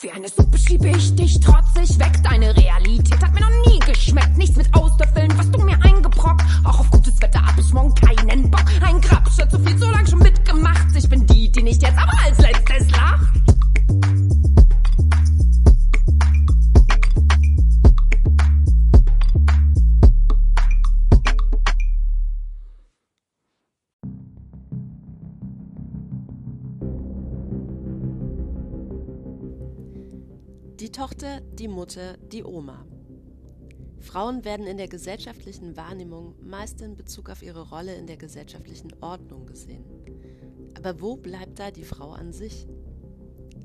Wie eine Suppe schiebe ich dich trotzig weg. Deine Realität hat mir noch nie geschmeckt. Nichts mit Auslöffeln, was du mir eingebrockt. Auch auf gutes Wetter hab ich morgen keinen Bock. Ein Grabsch hat so viel so lang schon mitgemacht. Ich bin die, die nicht jetzt, aber Mutter, die Oma. Frauen werden in der gesellschaftlichen Wahrnehmung meist in Bezug auf ihre Rolle in der gesellschaftlichen Ordnung gesehen. Aber wo bleibt da die Frau an sich?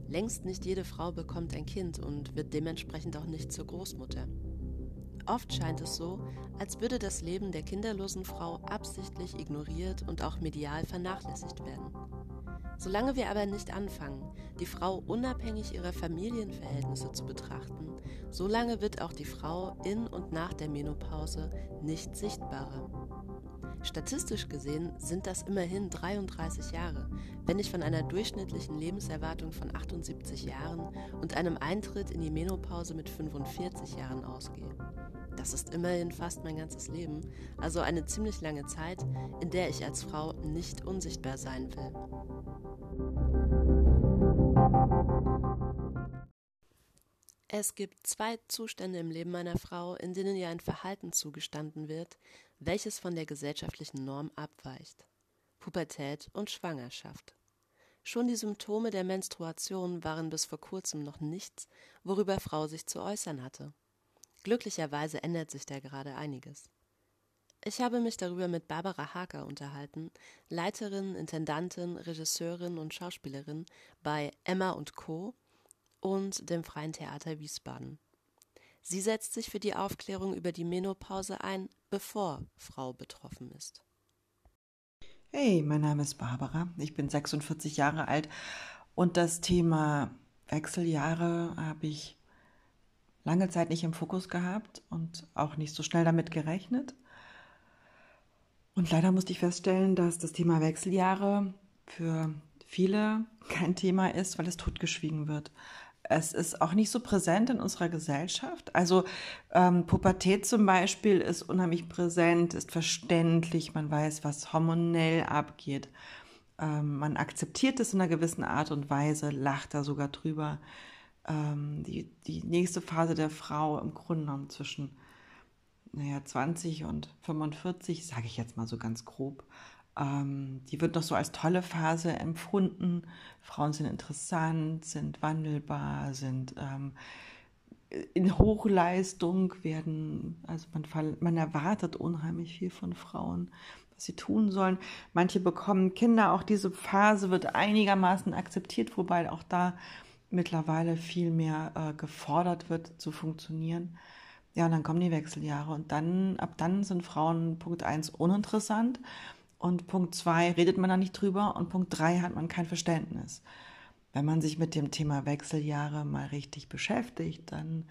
Längst nicht jede Frau bekommt ein Kind und wird dementsprechend auch nicht zur Großmutter. Oft scheint es so, als würde das Leben der kinderlosen Frau absichtlich ignoriert und auch medial vernachlässigt werden. Solange wir aber nicht anfangen, die Frau unabhängig ihrer Familienverhältnisse zu betrachten, solange wird auch die Frau in und nach der Menopause nicht sichtbarer. Statistisch gesehen sind das immerhin 33 Jahre, wenn ich von einer durchschnittlichen Lebenserwartung von 78 Jahren und einem Eintritt in die Menopause mit 45 Jahren ausgehe. Das ist immerhin fast mein ganzes Leben, also eine ziemlich lange Zeit, in der ich als Frau nicht unsichtbar sein will. Es gibt zwei Zustände im Leben einer Frau, in denen ihr ein Verhalten zugestanden wird, welches von der gesellschaftlichen Norm abweicht. Pubertät und Schwangerschaft. Schon die Symptome der Menstruation waren bis vor kurzem noch nichts, worüber Frau sich zu äußern hatte. Glücklicherweise ändert sich da gerade einiges. Ich habe mich darüber mit Barbara Haker unterhalten, Leiterin, Intendantin, Regisseurin und Schauspielerin bei Emma und Co. und dem Freien Theater Wiesbaden. Sie setzt sich für die Aufklärung über die Menopause ein, bevor Frau betroffen ist. Hey, mein Name ist Barbara, ich bin 46 Jahre alt und das Thema Wechseljahre habe ich lange Zeit nicht im Fokus gehabt und auch nicht so schnell damit gerechnet. Und leider musste ich feststellen, dass das Thema Wechseljahre für viele kein Thema ist, weil es totgeschwiegen wird. Es ist auch nicht so präsent in unserer Gesellschaft. Also ähm, Pubertät zum Beispiel ist unheimlich präsent, ist verständlich, man weiß, was hormonell abgeht. Ähm, man akzeptiert es in einer gewissen Art und Weise, lacht da sogar drüber. Ähm, die, die nächste Phase der Frau im Grunde genommen zwischen naja, 20 und 45, sage ich jetzt mal so ganz grob, ähm, die wird noch so als tolle Phase empfunden. Frauen sind interessant, sind wandelbar, sind ähm, in Hochleistung, werden, also man, man erwartet unheimlich viel von Frauen, was sie tun sollen. Manche bekommen Kinder, auch diese Phase wird einigermaßen akzeptiert, wobei auch da mittlerweile viel mehr äh, gefordert wird zu funktionieren. Ja, und dann kommen die Wechseljahre und dann, ab dann sind Frauen Punkt 1 uninteressant und Punkt 2 redet man da nicht drüber und Punkt 3 hat man kein Verständnis. Wenn man sich mit dem Thema Wechseljahre mal richtig beschäftigt, dann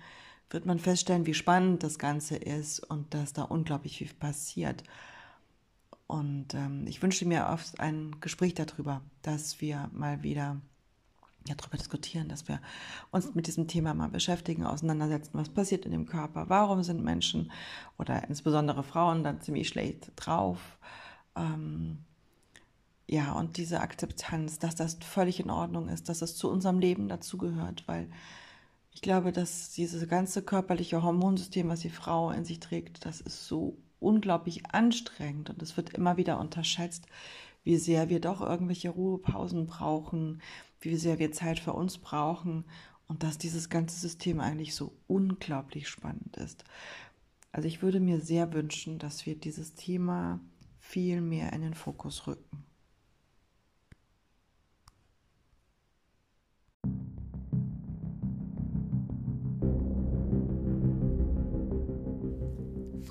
wird man feststellen, wie spannend das Ganze ist und dass da unglaublich viel passiert. Und ähm, ich wünsche mir oft ein Gespräch darüber, dass wir mal wieder ja, darüber diskutieren, dass wir uns mit diesem Thema mal beschäftigen, auseinandersetzen, was passiert in dem Körper, warum sind Menschen oder insbesondere Frauen dann ziemlich schlecht drauf. Ähm, ja, und diese Akzeptanz, dass das völlig in Ordnung ist, dass es zu unserem Leben dazugehört, weil ich glaube, dass dieses ganze körperliche Hormonsystem, was die Frau in sich trägt, das ist so unglaublich anstrengend und es wird immer wieder unterschätzt, wie sehr wir doch irgendwelche Ruhepausen brauchen, wie sehr wir Zeit für uns brauchen und dass dieses ganze System eigentlich so unglaublich spannend ist. Also ich würde mir sehr wünschen, dass wir dieses Thema viel mehr in den Fokus rücken.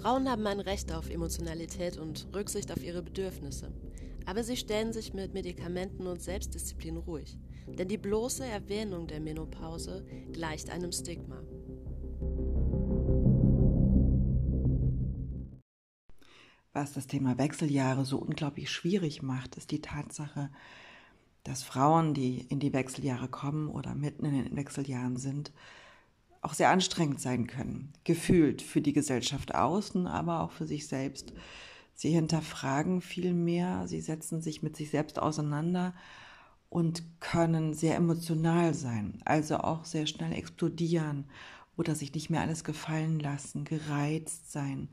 Frauen haben ein Recht auf Emotionalität und Rücksicht auf ihre Bedürfnisse. Aber sie stellen sich mit Medikamenten und Selbstdisziplin ruhig. Denn die bloße Erwähnung der Menopause gleicht einem Stigma. Was das Thema Wechseljahre so unglaublich schwierig macht, ist die Tatsache, dass Frauen, die in die Wechseljahre kommen oder mitten in den Wechseljahren sind, auch sehr anstrengend sein können. Gefühlt für die Gesellschaft außen, aber auch für sich selbst. Sie hinterfragen viel mehr, sie setzen sich mit sich selbst auseinander und können sehr emotional sein, also auch sehr schnell explodieren oder sich nicht mehr alles gefallen lassen, gereizt sein.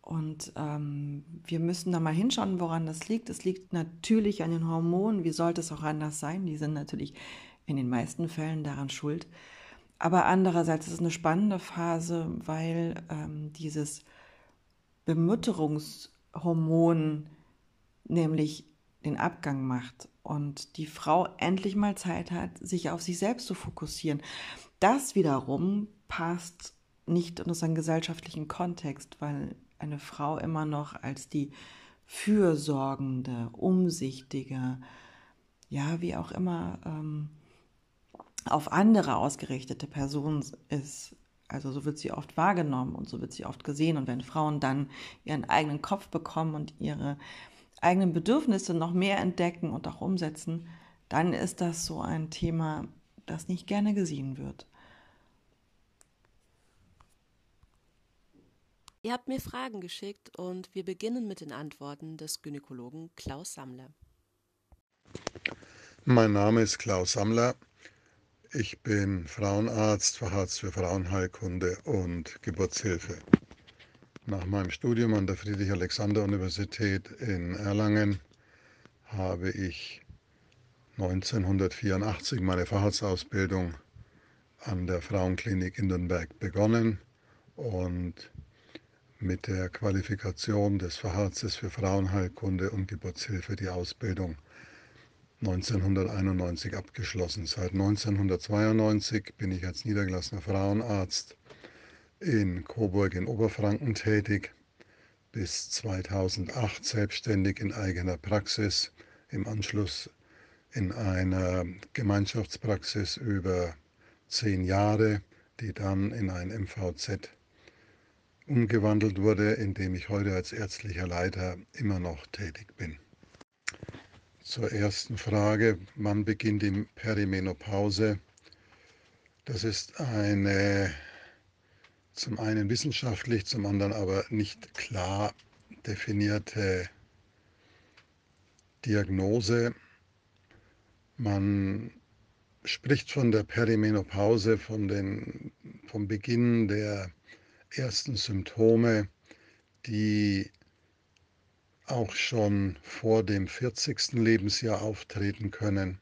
Und ähm, wir müssen da mal hinschauen, woran das liegt. Es liegt natürlich an den Hormonen. Wie sollte es auch anders sein? Die sind natürlich in den meisten Fällen daran schuld. Aber andererseits ist es eine spannende Phase, weil ähm, dieses Bemütterungshormon nämlich den Abgang macht und die Frau endlich mal Zeit hat, sich auf sich selbst zu fokussieren. Das wiederum passt nicht in unseren gesellschaftlichen Kontext, weil eine Frau immer noch als die fürsorgende, umsichtige, ja, wie auch immer, ähm, auf andere ausgerichtete Person ist. Also so wird sie oft wahrgenommen und so wird sie oft gesehen. Und wenn Frauen dann ihren eigenen Kopf bekommen und ihre eigenen Bedürfnisse noch mehr entdecken und auch umsetzen, dann ist das so ein Thema, das nicht gerne gesehen wird. Ihr habt mir Fragen geschickt und wir beginnen mit den Antworten des Gynäkologen Klaus Sammler. Mein Name ist Klaus Sammler. Ich bin Frauenarzt, Facharzt für Frauenheilkunde und Geburtshilfe. Nach meinem Studium an der Friedrich-Alexander-Universität in Erlangen habe ich 1984 meine Facharztausbildung an der Frauenklinik in Nürnberg begonnen und mit der Qualifikation des Facharztes für Frauenheilkunde und Geburtshilfe die Ausbildung 1991 abgeschlossen. Seit 1992 bin ich als niedergelassener Frauenarzt in Coburg in Oberfranken tätig, bis 2008 selbstständig in eigener Praxis, im Anschluss in einer Gemeinschaftspraxis über zehn Jahre, die dann in ein MVZ umgewandelt wurde, in dem ich heute als ärztlicher Leiter immer noch tätig bin. Zur ersten Frage, wann beginnt die Perimenopause? Das ist eine zum einen wissenschaftlich, zum anderen aber nicht klar definierte Diagnose. Man spricht von der Perimenopause, von den, vom Beginn der ersten Symptome, die auch schon vor dem 40. Lebensjahr auftreten können.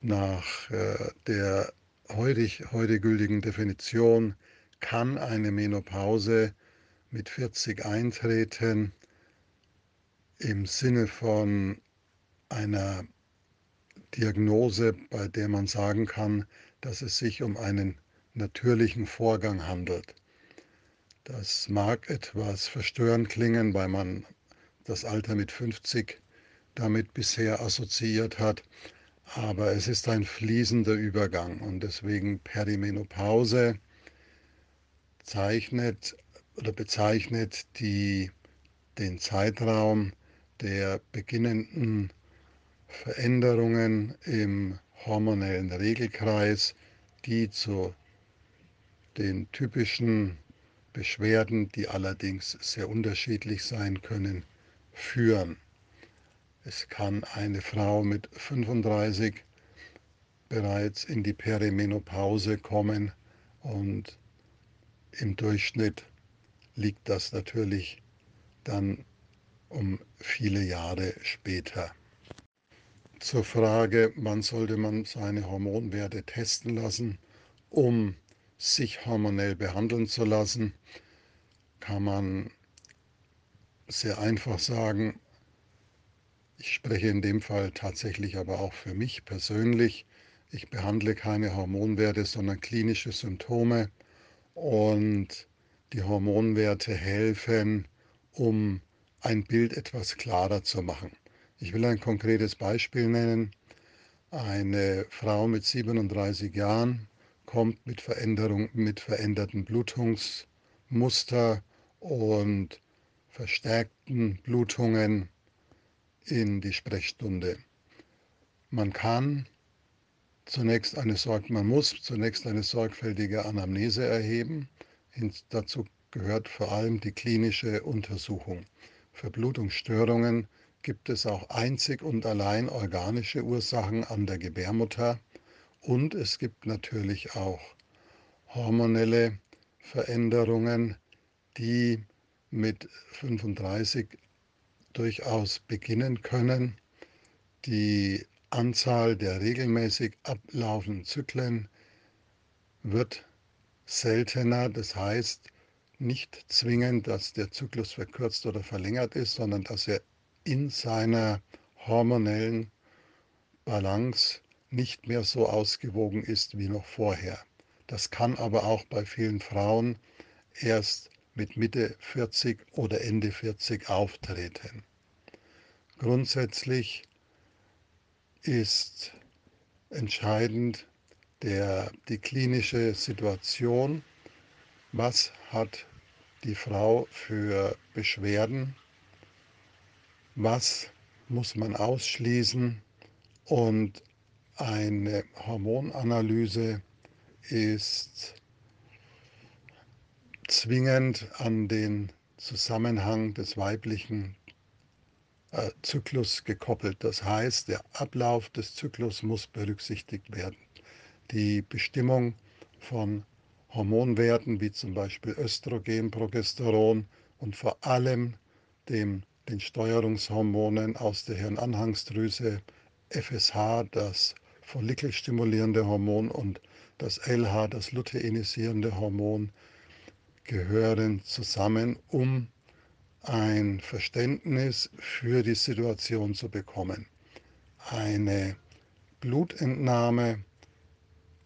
Nach äh, der heutig, heute gültigen Definition kann eine Menopause mit 40 eintreten im Sinne von einer Diagnose, bei der man sagen kann, dass es sich um einen natürlichen Vorgang handelt. Das mag etwas verstörend klingen, weil man das Alter mit 50 damit bisher assoziiert hat, aber es ist ein fließender Übergang und deswegen Perimenopause zeichnet oder bezeichnet die, den Zeitraum der beginnenden Veränderungen im hormonellen Regelkreis, die zu den typischen Beschwerden, die allerdings sehr unterschiedlich sein können, führen. Es kann eine Frau mit 35 bereits in die Perimenopause kommen und im Durchschnitt liegt das natürlich dann um viele Jahre später. Zur Frage, wann sollte man seine Hormonwerte testen lassen, um sich hormonell behandeln zu lassen, kann man sehr einfach sagen, ich spreche in dem Fall tatsächlich aber auch für mich persönlich. Ich behandle keine Hormonwerte, sondern klinische Symptome und die Hormonwerte helfen, um ein Bild etwas klarer zu machen. Ich will ein konkretes Beispiel nennen. Eine Frau mit 37 Jahren kommt mit Veränderung, mit veränderten Blutungsmuster und verstärkten Blutungen in die Sprechstunde. Man kann zunächst eine Sorg man muss zunächst eine sorgfältige Anamnese erheben. dazu gehört vor allem die klinische Untersuchung. Für Blutungsstörungen gibt es auch einzig und allein organische Ursachen an der Gebärmutter und es gibt natürlich auch hormonelle Veränderungen, die mit 35 durchaus beginnen können. Die Anzahl der regelmäßig ablaufenden Zyklen wird seltener, das heißt nicht zwingend, dass der Zyklus verkürzt oder verlängert ist, sondern dass er in seiner hormonellen Balance nicht mehr so ausgewogen ist wie noch vorher. Das kann aber auch bei vielen Frauen erst mit Mitte 40 oder Ende 40 auftreten. Grundsätzlich ist entscheidend der, die klinische Situation. Was hat die Frau für Beschwerden? Was muss man ausschließen? Und eine Hormonanalyse ist zwingend an den Zusammenhang des weiblichen äh, Zyklus gekoppelt. Das heißt, der Ablauf des Zyklus muss berücksichtigt werden. Die Bestimmung von Hormonwerten wie zum Beispiel Östrogen, Progesteron und vor allem dem, den Steuerungshormonen aus der Hirnanhangsdrüse, FSH, das follikelstimulierende Hormon und das LH, das luteinisierende Hormon, gehören zusammen, um ein Verständnis für die Situation zu bekommen. Eine Blutentnahme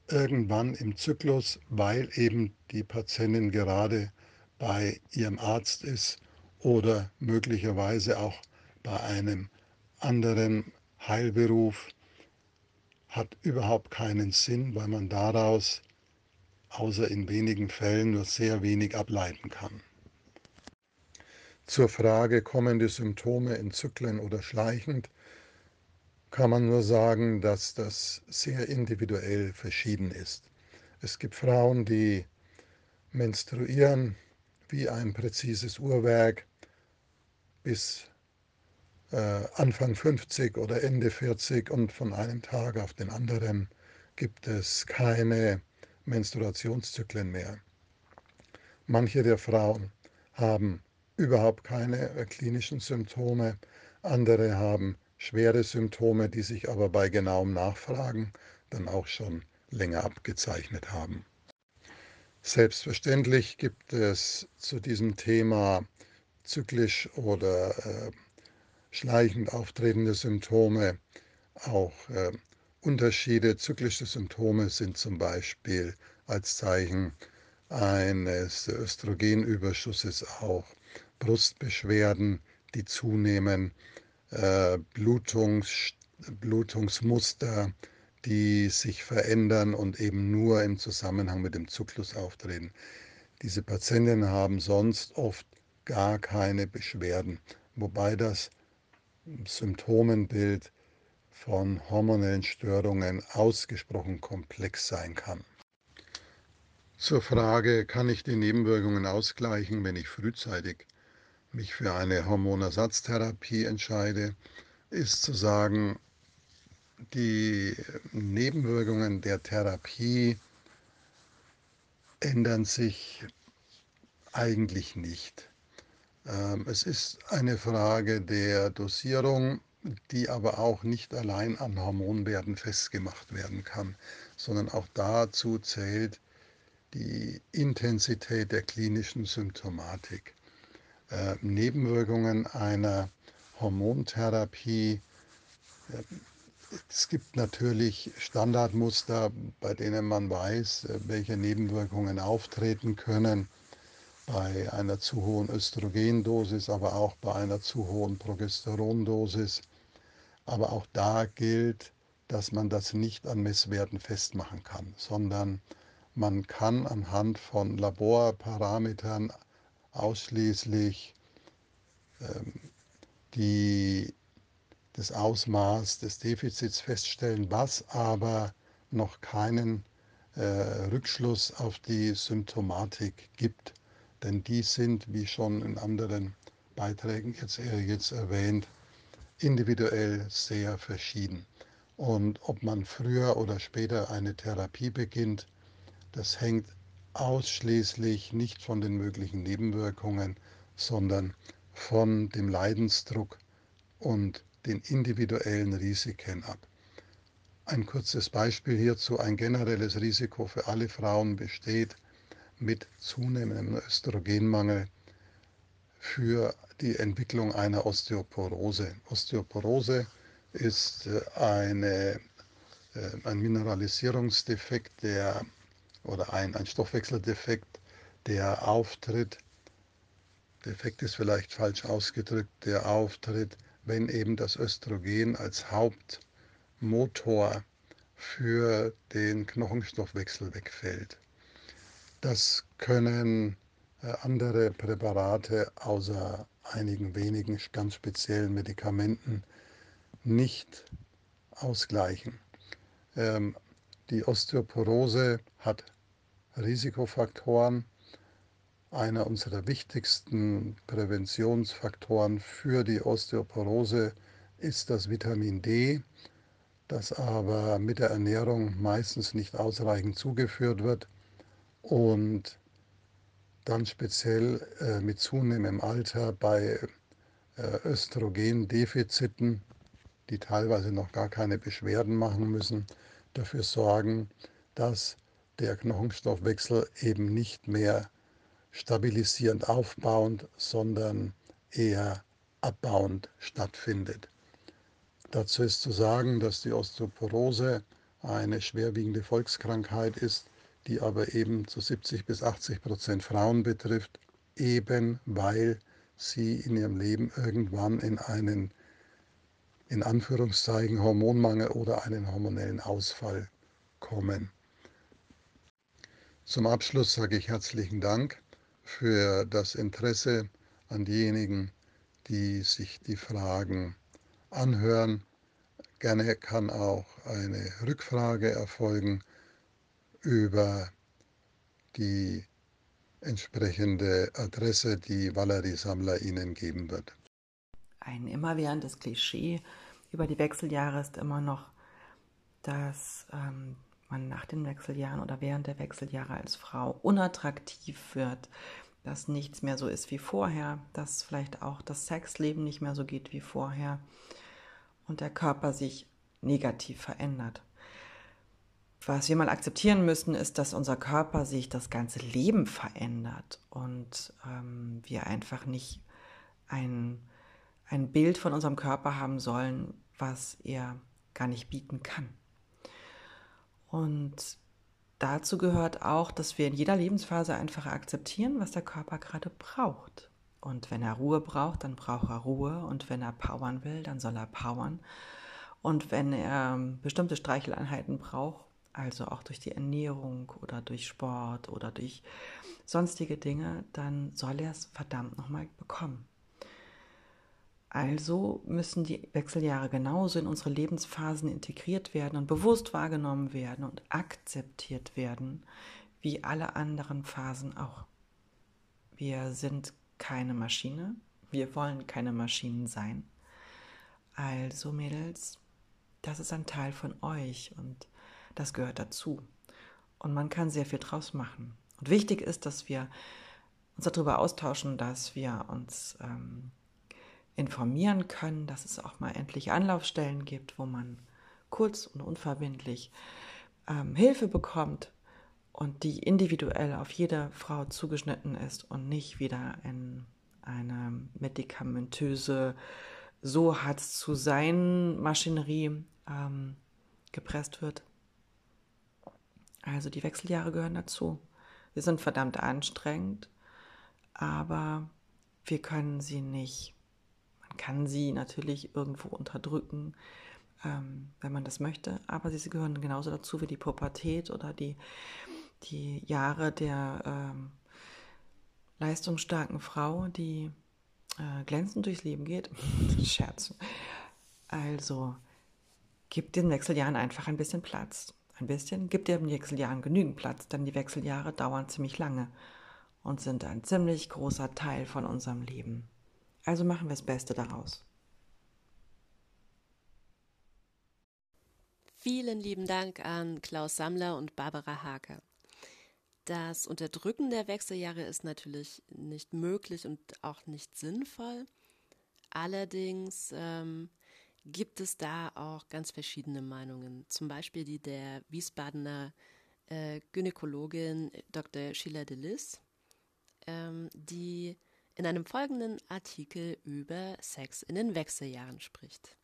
irgendwann im Zyklus, weil eben die Patientin gerade bei ihrem Arzt ist oder möglicherweise auch bei einem anderen Heilberuf, hat überhaupt keinen Sinn, weil man daraus außer in wenigen Fällen nur sehr wenig ableiten kann. Zur Frage, kommen die Symptome in Zyklen oder schleichend, kann man nur sagen, dass das sehr individuell verschieden ist. Es gibt Frauen, die menstruieren wie ein präzises Uhrwerk bis äh, Anfang 50 oder Ende 40 und von einem Tag auf den anderen gibt es keine Menstruationszyklen mehr. Manche der Frauen haben überhaupt keine äh, klinischen Symptome, andere haben schwere Symptome, die sich aber bei genauem Nachfragen dann auch schon länger abgezeichnet haben. Selbstverständlich gibt es zu diesem Thema zyklisch oder äh, schleichend auftretende Symptome auch äh, Unterschiede. Zyklische Symptome sind zum Beispiel als Zeichen eines Östrogenüberschusses auch Brustbeschwerden, die zunehmen, äh, Blutungs, Blutungsmuster, die sich verändern und eben nur im Zusammenhang mit dem Zyklus auftreten. Diese Patientinnen haben sonst oft gar keine Beschwerden, wobei das Symptomenbild von hormonellen Störungen ausgesprochen komplex sein kann. Zur Frage, kann ich die Nebenwirkungen ausgleichen, wenn ich frühzeitig mich für eine Hormonersatztherapie entscheide, ist zu sagen, die Nebenwirkungen der Therapie ändern sich eigentlich nicht. Ähm, es ist eine Frage der Dosierung die aber auch nicht allein an Hormonwerten festgemacht werden kann, sondern auch dazu zählt die Intensität der klinischen Symptomatik. Äh, Nebenwirkungen einer Hormontherapie. Äh, es gibt natürlich Standardmuster, bei denen man weiß, äh, welche Nebenwirkungen auftreten können bei einer zu hohen Östrogendosis, aber auch bei einer zu hohen Progesterondosis. Aber auch da gilt, dass man das nicht an Messwerten festmachen kann, sondern man kann anhand von Laborparametern ausschließlich ähm, die, das Ausmaß des Defizits feststellen, was aber noch keinen äh, Rückschluss auf die Symptomatik gibt. Denn die sind, wie schon in anderen Beiträgen jetzt, äh, jetzt erwähnt, individuell sehr verschieden. Und ob man früher oder später eine Therapie beginnt, das hängt ausschließlich nicht von den möglichen Nebenwirkungen, sondern von dem Leidensdruck und den individuellen Risiken ab. Ein kurzes Beispiel hierzu, ein generelles Risiko für alle Frauen besteht mit zunehmendem Östrogenmangel für die Entwicklung einer Osteoporose. Osteoporose ist äh, eine, äh, ein Mineralisierungsdefekt der, oder ein, ein Stoffwechseldefekt, der auftritt, Defekt ist vielleicht falsch ausgedrückt, der auftritt, wenn eben das Östrogen als Hauptmotor für den Knochenstoffwechsel wegfällt. Das können äh, andere Präparate außer einigen wenigen ganz speziellen Medikamenten nicht ausgleichen. Ähm, die Osteoporose hat Risikofaktoren. Einer unserer wichtigsten Präventionsfaktoren für die Osteoporose ist das Vitamin D, das aber mit der Ernährung meistens nicht ausreichend zugeführt wird und dann speziell äh, mit zunehmendem Alter bei äh, Östrogendefiziten die teilweise noch gar keine Beschwerden machen müssen, dafür sorgen, dass der Knochenstoffwechsel eben nicht mehr stabilisierend aufbauend, sondern eher abbauend stattfindet. Dazu ist zu sagen, dass die Osteoporose eine schwerwiegende Volkskrankheit ist, die aber eben zu 70 bis 80 Prozent Frauen betrifft, eben weil sie in ihrem Leben irgendwann in einen in Anführungszeichen Hormonmangel oder einen hormonellen Ausfall kommen. Zum Abschluss sage ich herzlichen Dank für das Interesse an diejenigen, die sich die Fragen anhören. Gerne kann auch eine Rückfrage erfolgen über die entsprechende Adresse, die Valerie Sammler Ihnen geben wird. Ein immerwährendes Klischee über die Wechseljahre ist immer noch, dass ähm, man nach den Wechseljahren oder während der Wechseljahre als Frau unattraktiv wird, dass nichts mehr so ist wie vorher, dass vielleicht auch das Sexleben nicht mehr so geht wie vorher und der Körper sich negativ verändert. Was wir mal akzeptieren müssen, ist, dass unser Körper sich das ganze Leben verändert und ähm, wir einfach nicht ein ein Bild von unserem Körper haben sollen, was er gar nicht bieten kann. Und dazu gehört auch, dass wir in jeder Lebensphase einfach akzeptieren, was der Körper gerade braucht. Und wenn er Ruhe braucht, dann braucht er Ruhe. Und wenn er powern will, dann soll er powern. Und wenn er bestimmte Streicheleinheiten braucht, also auch durch die Ernährung oder durch Sport oder durch sonstige Dinge, dann soll er es verdammt nochmal bekommen. Also müssen die Wechseljahre genauso in unsere Lebensphasen integriert werden und bewusst wahrgenommen werden und akzeptiert werden, wie alle anderen Phasen auch. Wir sind keine Maschine, wir wollen keine Maschinen sein. Also Mädels, das ist ein Teil von euch und das gehört dazu. Und man kann sehr viel draus machen. Und wichtig ist, dass wir uns darüber austauschen, dass wir uns ähm, informieren können, dass es auch mal endlich Anlaufstellen gibt, wo man kurz und unverbindlich ähm, Hilfe bekommt und die individuell auf jede Frau zugeschnitten ist und nicht wieder in eine medikamentöse, so hat es zu sein Maschinerie ähm, gepresst wird. Also die Wechseljahre gehören dazu. Sie sind verdammt anstrengend, aber wir können sie nicht kann sie natürlich irgendwo unterdrücken, ähm, wenn man das möchte, aber sie gehören genauso dazu wie die Pubertät oder die, die Jahre der ähm, leistungsstarken Frau, die äh, glänzend durchs Leben geht. Scherz. Also gib den Wechseljahren einfach ein bisschen Platz. Ein bisschen, gib den Wechseljahren genügend Platz, denn die Wechseljahre dauern ziemlich lange und sind ein ziemlich großer Teil von unserem Leben. Also machen wir das Beste daraus. Vielen lieben Dank an Klaus Sammler und Barbara Hake. Das Unterdrücken der Wechseljahre ist natürlich nicht möglich und auch nicht sinnvoll. Allerdings ähm, gibt es da auch ganz verschiedene Meinungen. Zum Beispiel die der Wiesbadener äh, Gynäkologin Dr. Sheila de Lis, ähm, die in einem folgenden Artikel über Sex in den Wechseljahren spricht.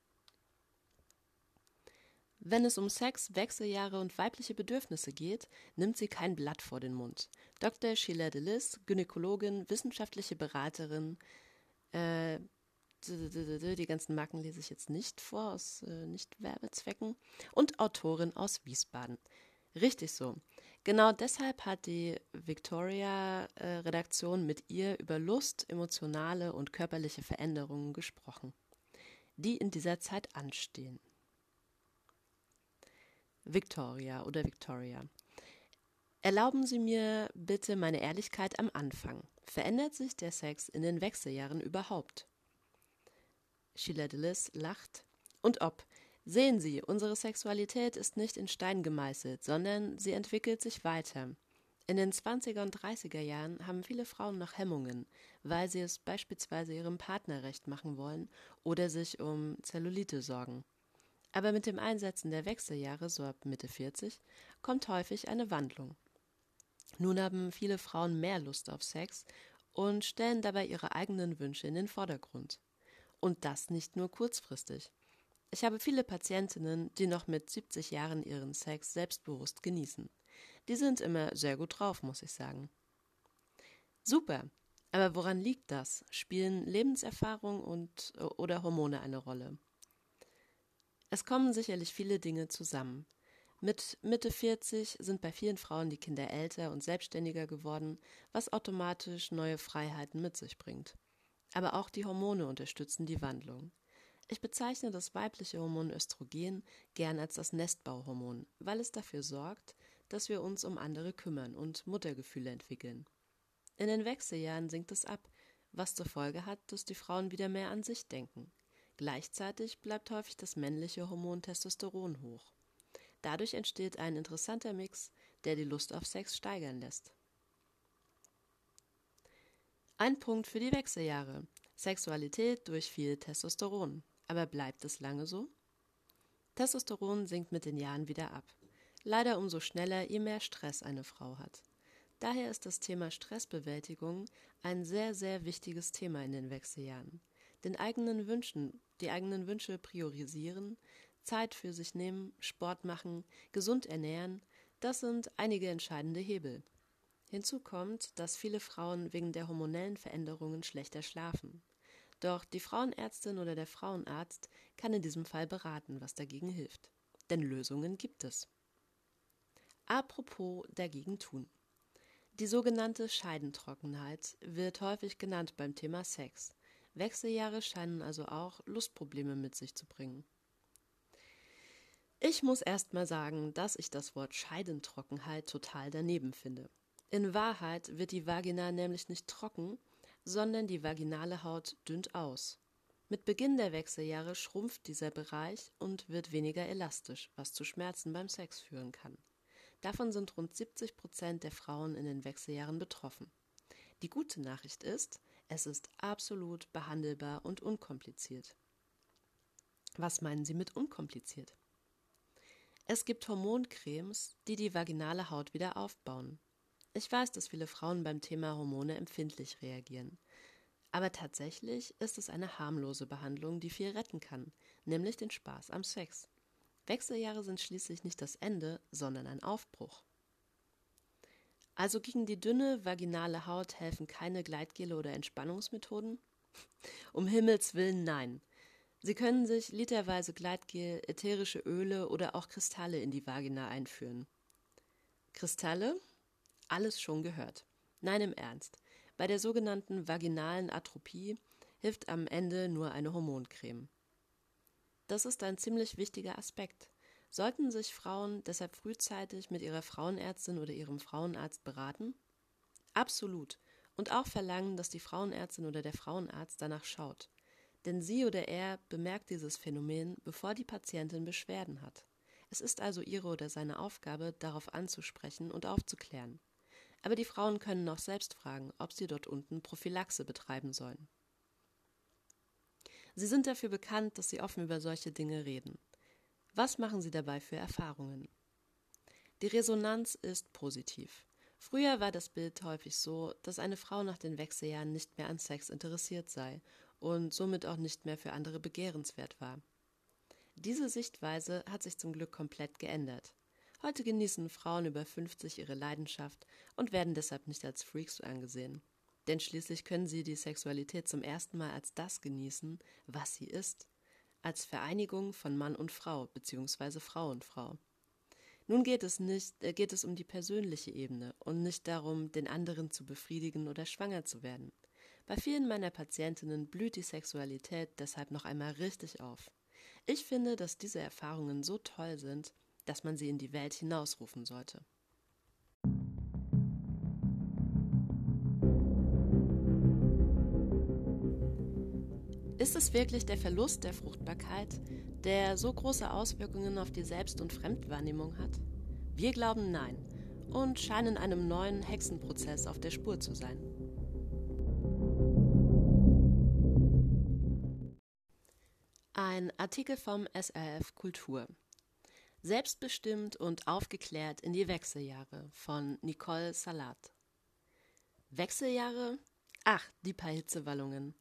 Wenn es um Sex, Wechseljahre und weibliche Bedürfnisse geht, nimmt sie kein Blatt vor den Mund. Dr. Sheila de Lis, Gynäkologin, wissenschaftliche Beraterin, äh, die ganzen Marken lese ich jetzt nicht vor, aus äh, Nicht-Werbezwecken, und Autorin aus Wiesbaden. Richtig so. Genau deshalb hat die Victoria-Redaktion mit ihr über Lust, emotionale und körperliche Veränderungen gesprochen, die in dieser Zeit anstehen. Victoria oder Victoria. Erlauben Sie mir bitte meine Ehrlichkeit am Anfang. Verändert sich der Sex in den Wechseljahren überhaupt? Sheila Dillis lacht. Und ob. Sehen Sie, unsere Sexualität ist nicht in Stein gemeißelt, sondern sie entwickelt sich weiter. In den 20er und 30er Jahren haben viele Frauen noch Hemmungen, weil sie es beispielsweise ihrem Partner recht machen wollen oder sich um Zellulite sorgen. Aber mit dem Einsetzen der Wechseljahre, so ab Mitte 40, kommt häufig eine Wandlung. Nun haben viele Frauen mehr Lust auf Sex und stellen dabei ihre eigenen Wünsche in den Vordergrund. Und das nicht nur kurzfristig. Ich habe viele Patientinnen, die noch mit 70 Jahren ihren Sex selbstbewusst genießen. Die sind immer sehr gut drauf, muss ich sagen. Super. Aber woran liegt das? Spielen Lebenserfahrung und oder Hormone eine Rolle? Es kommen sicherlich viele Dinge zusammen. Mit Mitte 40 sind bei vielen Frauen die Kinder älter und selbstständiger geworden, was automatisch neue Freiheiten mit sich bringt. Aber auch die Hormone unterstützen die Wandlung. Ich bezeichne das weibliche Hormon Östrogen gern als das Nestbauhormon, weil es dafür sorgt, dass wir uns um andere kümmern und Muttergefühle entwickeln. In den Wechseljahren sinkt es ab, was zur Folge hat, dass die Frauen wieder mehr an sich denken. Gleichzeitig bleibt häufig das männliche Hormon Testosteron hoch. Dadurch entsteht ein interessanter Mix, der die Lust auf Sex steigern lässt. Ein Punkt für die Wechseljahre. Sexualität durch viel Testosteron. Aber bleibt es lange so? Testosteron sinkt mit den Jahren wieder ab. Leider umso schneller, je mehr Stress eine Frau hat. Daher ist das Thema Stressbewältigung ein sehr, sehr wichtiges Thema in den Wechseljahren den eigenen Wünschen, die eigenen Wünsche priorisieren, Zeit für sich nehmen, Sport machen, gesund ernähren, das sind einige entscheidende Hebel. Hinzu kommt, dass viele Frauen wegen der hormonellen Veränderungen schlechter schlafen. Doch die Frauenärztin oder der Frauenarzt kann in diesem Fall beraten, was dagegen hilft. Denn Lösungen gibt es. Apropos dagegen tun. Die sogenannte Scheidentrockenheit wird häufig genannt beim Thema Sex. Wechseljahre scheinen also auch Lustprobleme mit sich zu bringen. Ich muss erst mal sagen, dass ich das Wort Scheidentrockenheit total daneben finde. In Wahrheit wird die Vagina nämlich nicht trocken, sondern die vaginale Haut dünnt aus. Mit Beginn der Wechseljahre schrumpft dieser Bereich und wird weniger elastisch, was zu Schmerzen beim Sex führen kann. Davon sind rund 70 Prozent der Frauen in den Wechseljahren betroffen. Die gute Nachricht ist, es ist absolut behandelbar und unkompliziert. Was meinen Sie mit unkompliziert? Es gibt Hormoncremes, die die vaginale Haut wieder aufbauen. Ich weiß, dass viele Frauen beim Thema Hormone empfindlich reagieren. Aber tatsächlich ist es eine harmlose Behandlung, die viel retten kann, nämlich den Spaß am Sex. Wechseljahre sind schließlich nicht das Ende, sondern ein Aufbruch. Also gegen die dünne vaginale Haut helfen keine Gleitgele oder Entspannungsmethoden? Um Himmels willen nein. Sie können sich literweise Gleitgel, ätherische Öle oder auch Kristalle in die Vagina einführen. Kristalle? Alles schon gehört. Nein, im Ernst. Bei der sogenannten vaginalen Atropie hilft am Ende nur eine Hormoncreme. das ist ein ziemlich wichtiger Aspekt. Sollten sich Frauen deshalb frühzeitig mit ihrer Frauenärztin oder ihrem Frauenarzt beraten? Absolut. Und auch verlangen, dass die Frauenärztin oder der Frauenarzt danach schaut. Denn sie oder er bemerkt dieses Phänomen, bevor die Patientin Beschwerden hat. Es ist also ihre oder seine Aufgabe, darauf anzusprechen und aufzuklären. Aber die Frauen können auch selbst fragen, ob sie dort unten Prophylaxe betreiben sollen. Sie sind dafür bekannt, dass sie offen über solche Dinge reden. Was machen Sie dabei für Erfahrungen? Die Resonanz ist positiv. Früher war das Bild häufig so, dass eine Frau nach den Wechseljahren nicht mehr an Sex interessiert sei und somit auch nicht mehr für andere begehrenswert war. Diese Sichtweise hat sich zum Glück komplett geändert. Heute genießen Frauen über 50 ihre Leidenschaft und werden deshalb nicht als Freaks angesehen. Denn schließlich können sie die Sexualität zum ersten Mal als das genießen, was sie ist als Vereinigung von Mann und Frau bzw. Frau und Frau. Nun geht es nicht, äh, geht es um die persönliche Ebene und nicht darum, den anderen zu befriedigen oder schwanger zu werden. Bei vielen meiner Patientinnen blüht die Sexualität deshalb noch einmal richtig auf. Ich finde, dass diese Erfahrungen so toll sind, dass man sie in die Welt hinausrufen sollte. Ist es wirklich der Verlust der Fruchtbarkeit, der so große Auswirkungen auf die Selbst- und Fremdwahrnehmung hat? Wir glauben nein und scheinen einem neuen Hexenprozess auf der Spur zu sein. Ein Artikel vom SRF Kultur. Selbstbestimmt und aufgeklärt in die Wechseljahre von Nicole Salat. Wechseljahre? Ach, die paar Hitzewallungen.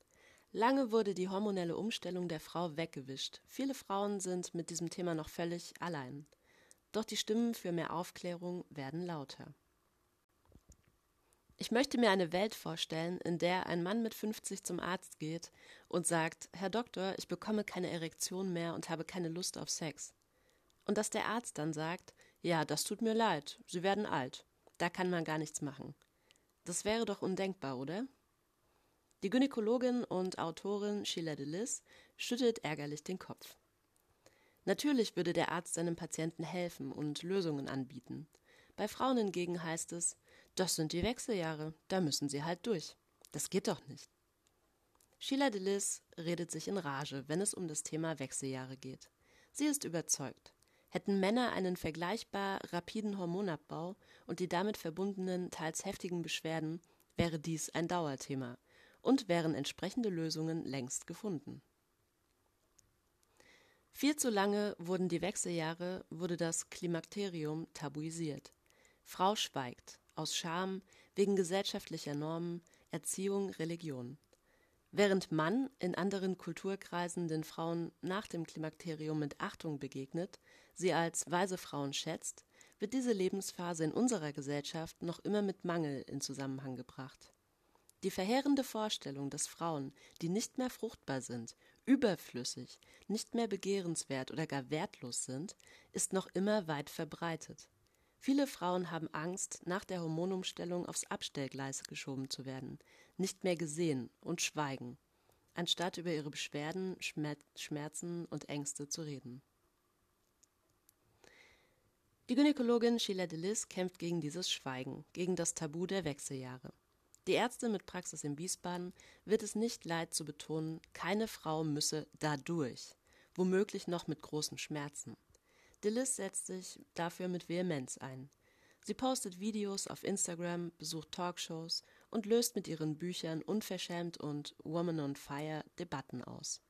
Lange wurde die hormonelle Umstellung der Frau weggewischt. Viele Frauen sind mit diesem Thema noch völlig allein. Doch die Stimmen für mehr Aufklärung werden lauter. Ich möchte mir eine Welt vorstellen, in der ein Mann mit 50 zum Arzt geht und sagt, Herr Doktor, ich bekomme keine Erektion mehr und habe keine Lust auf Sex. Und dass der Arzt dann sagt, ja, das tut mir leid, Sie werden alt, da kann man gar nichts machen. Das wäre doch undenkbar, oder? Die Gynäkologin und Autorin Sheila Delis schüttelt ärgerlich den Kopf. Natürlich würde der Arzt seinem Patienten helfen und Lösungen anbieten. Bei Frauen hingegen heißt es, das sind die Wechseljahre, da müssen sie halt durch. Das geht doch nicht. Sheila Delis redet sich in Rage, wenn es um das Thema Wechseljahre geht. Sie ist überzeugt. Hätten Männer einen vergleichbar rapiden Hormonabbau und die damit verbundenen, teils heftigen Beschwerden, wäre dies ein Dauerthema und wären entsprechende Lösungen längst gefunden. Viel zu lange wurden die Wechseljahre, wurde das Klimakterium tabuisiert. Frau schweigt, aus Scham, wegen gesellschaftlicher Normen, Erziehung, Religion. Während Mann in anderen Kulturkreisen den Frauen nach dem Klimakterium mit Achtung begegnet, sie als weise Frauen schätzt, wird diese Lebensphase in unserer Gesellschaft noch immer mit Mangel in Zusammenhang gebracht. Die verheerende Vorstellung, dass Frauen, die nicht mehr fruchtbar sind, überflüssig, nicht mehr begehrenswert oder gar wertlos sind, ist noch immer weit verbreitet. Viele Frauen haben Angst, nach der Hormonumstellung aufs Abstellgleis geschoben zu werden, nicht mehr gesehen und schweigen, anstatt über ihre Beschwerden, Schmerzen und Ängste zu reden. Die Gynäkologin Sheila Delis kämpft gegen dieses Schweigen, gegen das Tabu der Wechseljahre. Die Ärztin mit Praxis in Wiesbaden wird es nicht leid zu betonen, keine Frau müsse dadurch, womöglich noch mit großen Schmerzen. Dillis setzt sich dafür mit Vehemenz ein. Sie postet Videos auf Instagram, besucht Talkshows und löst mit ihren Büchern Unverschämt und Woman on Fire Debatten aus.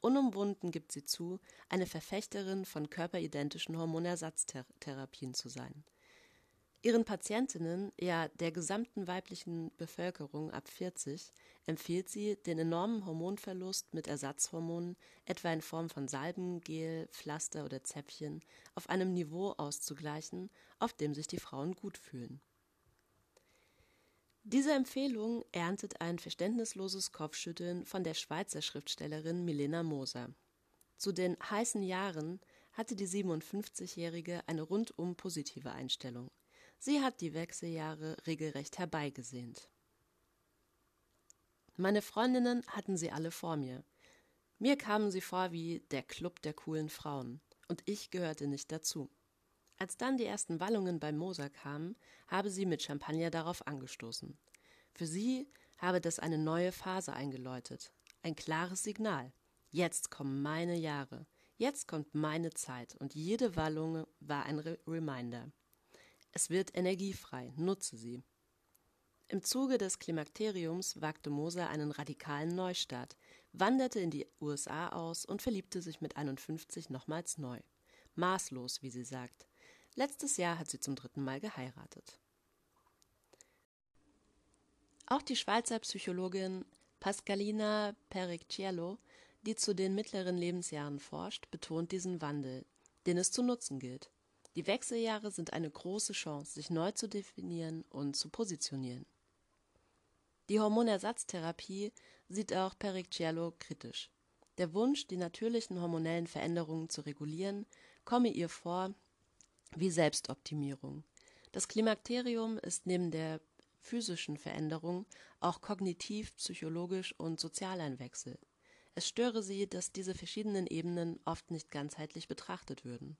Unumwunden gibt sie zu, eine Verfechterin von körperidentischen Hormonersatztherapien zu sein. Ihren Patientinnen, ja der gesamten weiblichen Bevölkerung ab 40, empfiehlt sie, den enormen Hormonverlust mit Ersatzhormonen, etwa in Form von Salben, Gel, Pflaster oder Zäpfchen, auf einem Niveau auszugleichen, auf dem sich die Frauen gut fühlen. Diese Empfehlung erntet ein verständnisloses Kopfschütteln von der Schweizer Schriftstellerin Milena Moser. Zu den heißen Jahren hatte die 57-Jährige eine rundum positive Einstellung. Sie hat die Wechseljahre regelrecht herbeigesehnt. Meine Freundinnen hatten sie alle vor mir. Mir kamen sie vor wie der Club der coolen Frauen, und ich gehörte nicht dazu. Als dann die ersten Wallungen bei Moser kamen, habe sie mit Champagner darauf angestoßen. Für sie habe das eine neue Phase eingeläutet, ein klares Signal. Jetzt kommen meine Jahre, jetzt kommt meine Zeit, und jede Wallung war ein Re Reminder. Es wird energiefrei, nutze sie. Im Zuge des Klimakteriums wagte Moser einen radikalen Neustart, wanderte in die USA aus und verliebte sich mit 51 nochmals neu. Maßlos, wie sie sagt. Letztes Jahr hat sie zum dritten Mal geheiratet. Auch die Schweizer Psychologin Pascalina Pericciello, die zu den mittleren Lebensjahren forscht, betont diesen Wandel, den es zu nutzen gilt. Die Wechseljahre sind eine große Chance, sich neu zu definieren und zu positionieren. Die Hormonersatztherapie sieht auch Pericciello kritisch. Der Wunsch, die natürlichen hormonellen Veränderungen zu regulieren, komme ihr vor wie Selbstoptimierung. Das Klimakterium ist neben der physischen Veränderung auch kognitiv, psychologisch und sozial ein Wechsel. Es störe sie, dass diese verschiedenen Ebenen oft nicht ganzheitlich betrachtet würden.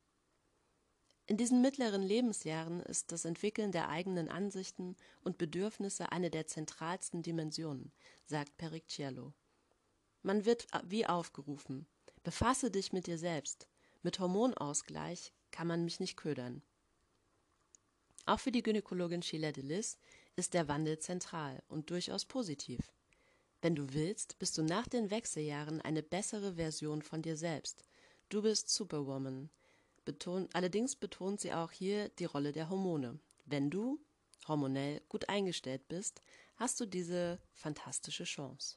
In diesen mittleren Lebensjahren ist das Entwickeln der eigenen Ansichten und Bedürfnisse eine der zentralsten Dimensionen, sagt Pericciello. Man wird wie aufgerufen, befasse dich mit dir selbst. Mit Hormonausgleich kann man mich nicht ködern. Auch für die Gynäkologin Sheila Delis ist der Wandel zentral und durchaus positiv. Wenn du willst, bist du nach den Wechseljahren eine bessere Version von dir selbst. Du bist Superwoman, Beton, allerdings betont sie auch hier die Rolle der Hormone. Wenn du hormonell gut eingestellt bist, hast du diese fantastische Chance.